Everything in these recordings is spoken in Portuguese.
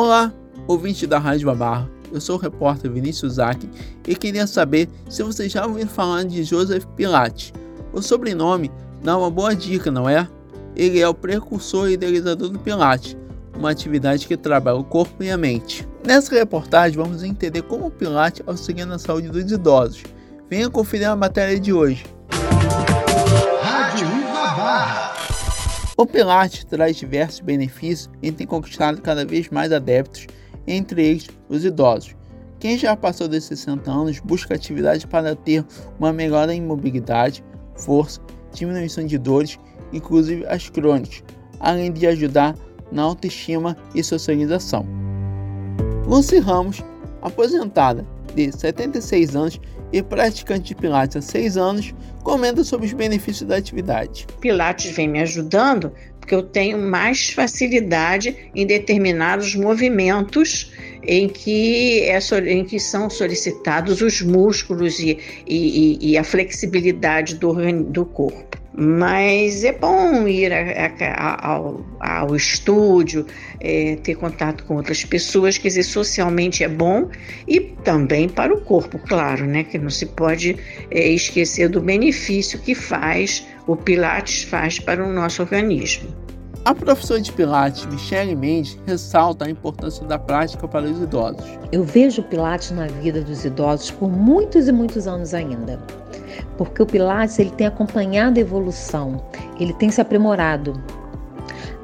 Olá, ouvinte da Rádio Babarra. Eu sou o repórter Vinícius Zack e queria saber se vocês já ouviram falar de Joseph Pilates. O sobrenome dá uma boa dica, não é? Ele é o precursor e idealizador do Pilates, uma atividade que trabalha o corpo e a mente. Nessa reportagem vamos entender como o Pilates auxilia na saúde dos idosos. Venha conferir a matéria de hoje. O Pilates traz diversos benefícios e tem conquistado cada vez mais adeptos, entre eles os idosos. Quem já passou dos 60 anos busca atividade para ter uma melhora em mobilidade, força, diminuição de dores, inclusive as crônicas, além de ajudar na autoestima e socialização. Lucy Ramos, aposentada de 76 anos e praticante de Pilates há 6 anos, comenta sobre os benefícios da atividade. Pilates vem me ajudando porque eu tenho mais facilidade em determinados movimentos em que, é, em que são solicitados os músculos e, e, e a flexibilidade do, do corpo. Mas é bom ir a, a, ao, ao, estúdio, é, ter contato com outras pessoas, quer dizer, socialmente é bom e também para o corpo, claro, né? Que não se pode é, esquecer do benefício que faz, o Pilates faz para o nosso organismo. A professora de Pilates, Michele Mendes, ressalta a importância da prática para os idosos. Eu vejo o Pilates na vida dos idosos por muitos e muitos anos ainda porque o Pilates ele tem acompanhado a evolução, ele tem se aprimorado.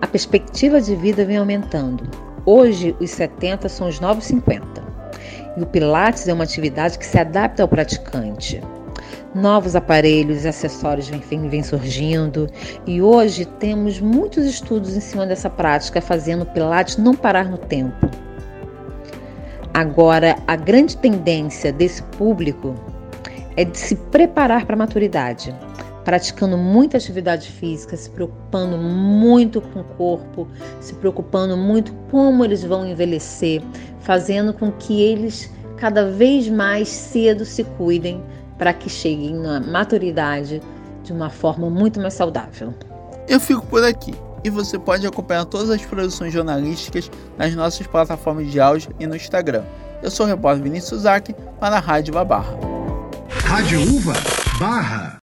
A perspectiva de vida vem aumentando. Hoje, os 70 são os novos 50. E o Pilates é uma atividade que se adapta ao praticante. Novos aparelhos e acessórios vêm, vêm surgindo e hoje temos muitos estudos em cima dessa prática, fazendo o Pilates não parar no tempo. Agora, a grande tendência desse público é de se preparar para a maturidade, praticando muita atividade física, se preocupando muito com o corpo, se preocupando muito como eles vão envelhecer, fazendo com que eles cada vez mais cedo se cuidem para que cheguem na maturidade de uma forma muito mais saudável. Eu fico por aqui e você pode acompanhar todas as produções jornalísticas nas nossas plataformas de áudio e no Instagram. Eu sou o repórter Vinícius Zac para a Rádio Babarra. Rádio Uva Barra.